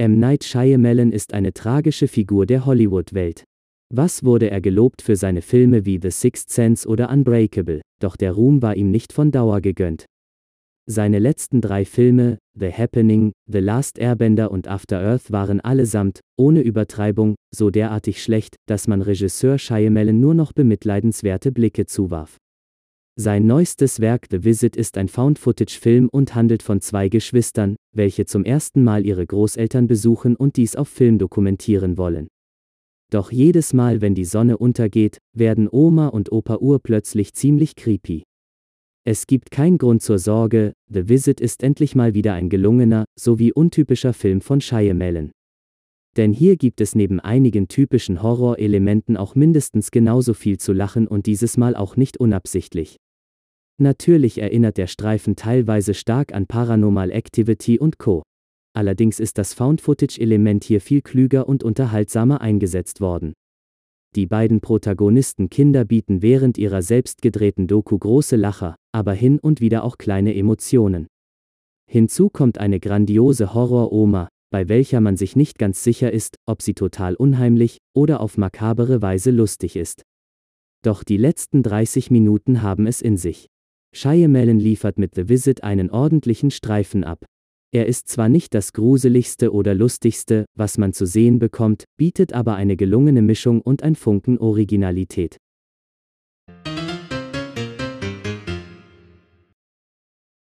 M. Night Shyamalan ist eine tragische Figur der Hollywood-Welt. Was wurde er gelobt für seine Filme wie The Sixth Sense oder Unbreakable, doch der Ruhm war ihm nicht von Dauer gegönnt. Seine letzten drei Filme, The Happening, The Last Airbender und After Earth waren allesamt, ohne Übertreibung, so derartig schlecht, dass man Regisseur Shyamalan nur noch bemitleidenswerte Blicke zuwarf. Sein neuestes Werk The Visit ist ein Found-Footage-Film und handelt von zwei Geschwistern, welche zum ersten Mal ihre Großeltern besuchen und dies auf Film dokumentieren wollen. Doch jedes Mal, wenn die Sonne untergeht, werden Oma und Opa urplötzlich ziemlich creepy. Es gibt keinen Grund zur Sorge, The Visit ist endlich mal wieder ein gelungener, sowie untypischer Film von Shyamalan. Denn hier gibt es neben einigen typischen Horrorelementen auch mindestens genauso viel zu lachen und dieses Mal auch nicht unabsichtlich. Natürlich erinnert der Streifen teilweise stark an Paranormal Activity und Co. Allerdings ist das Found-Footage-Element hier viel klüger und unterhaltsamer eingesetzt worden. Die beiden Protagonisten Kinder bieten während ihrer selbstgedrehten Doku große Lacher, aber hin und wieder auch kleine Emotionen. Hinzu kommt eine grandiose Horror-Oma, bei welcher man sich nicht ganz sicher ist, ob sie total unheimlich oder auf makabere Weise lustig ist. Doch die letzten 30 Minuten haben es in sich. Shyamalan liefert mit The Visit einen ordentlichen Streifen ab. Er ist zwar nicht das gruseligste oder lustigste, was man zu sehen bekommt, bietet aber eine gelungene Mischung und ein Funken Originalität.